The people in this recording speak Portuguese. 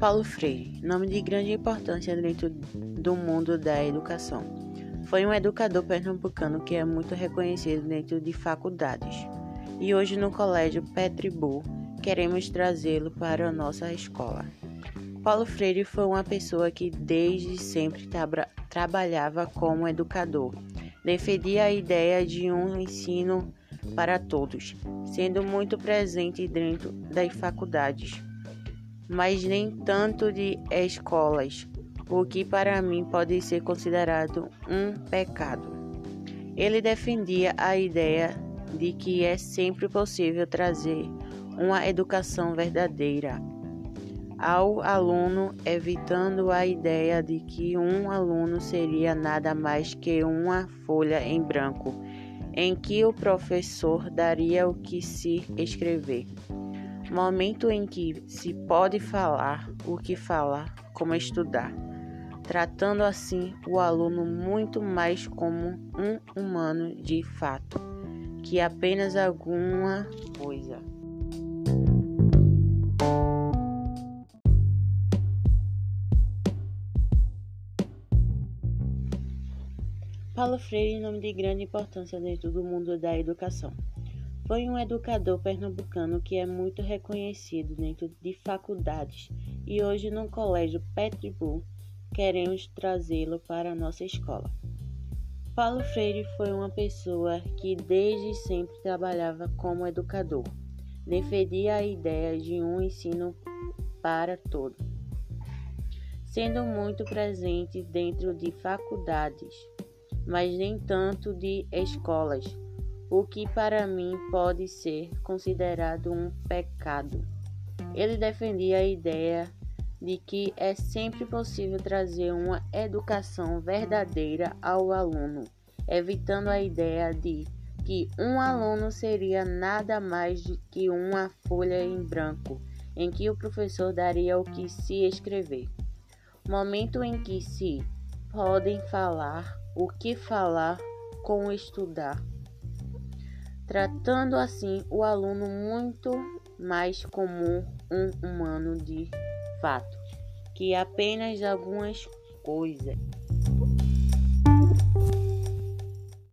Paulo Freire, nome de grande importância dentro do mundo da educação. Foi um educador pernambucano que é muito reconhecido dentro de faculdades. E hoje no Colégio Petribu queremos trazê-lo para a nossa escola. Paulo Freire foi uma pessoa que desde sempre tra trabalhava como educador. Defendia a ideia de um ensino para todos, sendo muito presente dentro das faculdades mas nem tanto de escolas, o que para mim pode ser considerado um pecado. Ele defendia a ideia de que é sempre possível trazer uma educação verdadeira ao aluno, evitando a ideia de que um aluno seria nada mais que uma folha em branco, em que o professor daria o que se escrever momento em que se pode falar o que falar, como estudar, tratando assim o aluno muito mais como um humano de fato, que apenas alguma coisa. Paulo Freire, nome de grande importância dentro do mundo da educação. Foi um educador pernambucano que é muito reconhecido dentro de faculdades e hoje no Colégio Petribu queremos trazê-lo para a nossa escola. Paulo Freire foi uma pessoa que desde sempre trabalhava como educador. Defendia a ideia de um ensino para todos, sendo muito presente dentro de faculdades, mas nem tanto de escolas o que para mim pode ser considerado um pecado. Ele defendia a ideia de que é sempre possível trazer uma educação verdadeira ao aluno, evitando a ideia de que um aluno seria nada mais do que uma folha em branco, em que o professor daria o que se escrever. Momento em que se podem falar o que falar com estudar tratando assim o aluno muito mais como um humano de fato que apenas algumas coisas.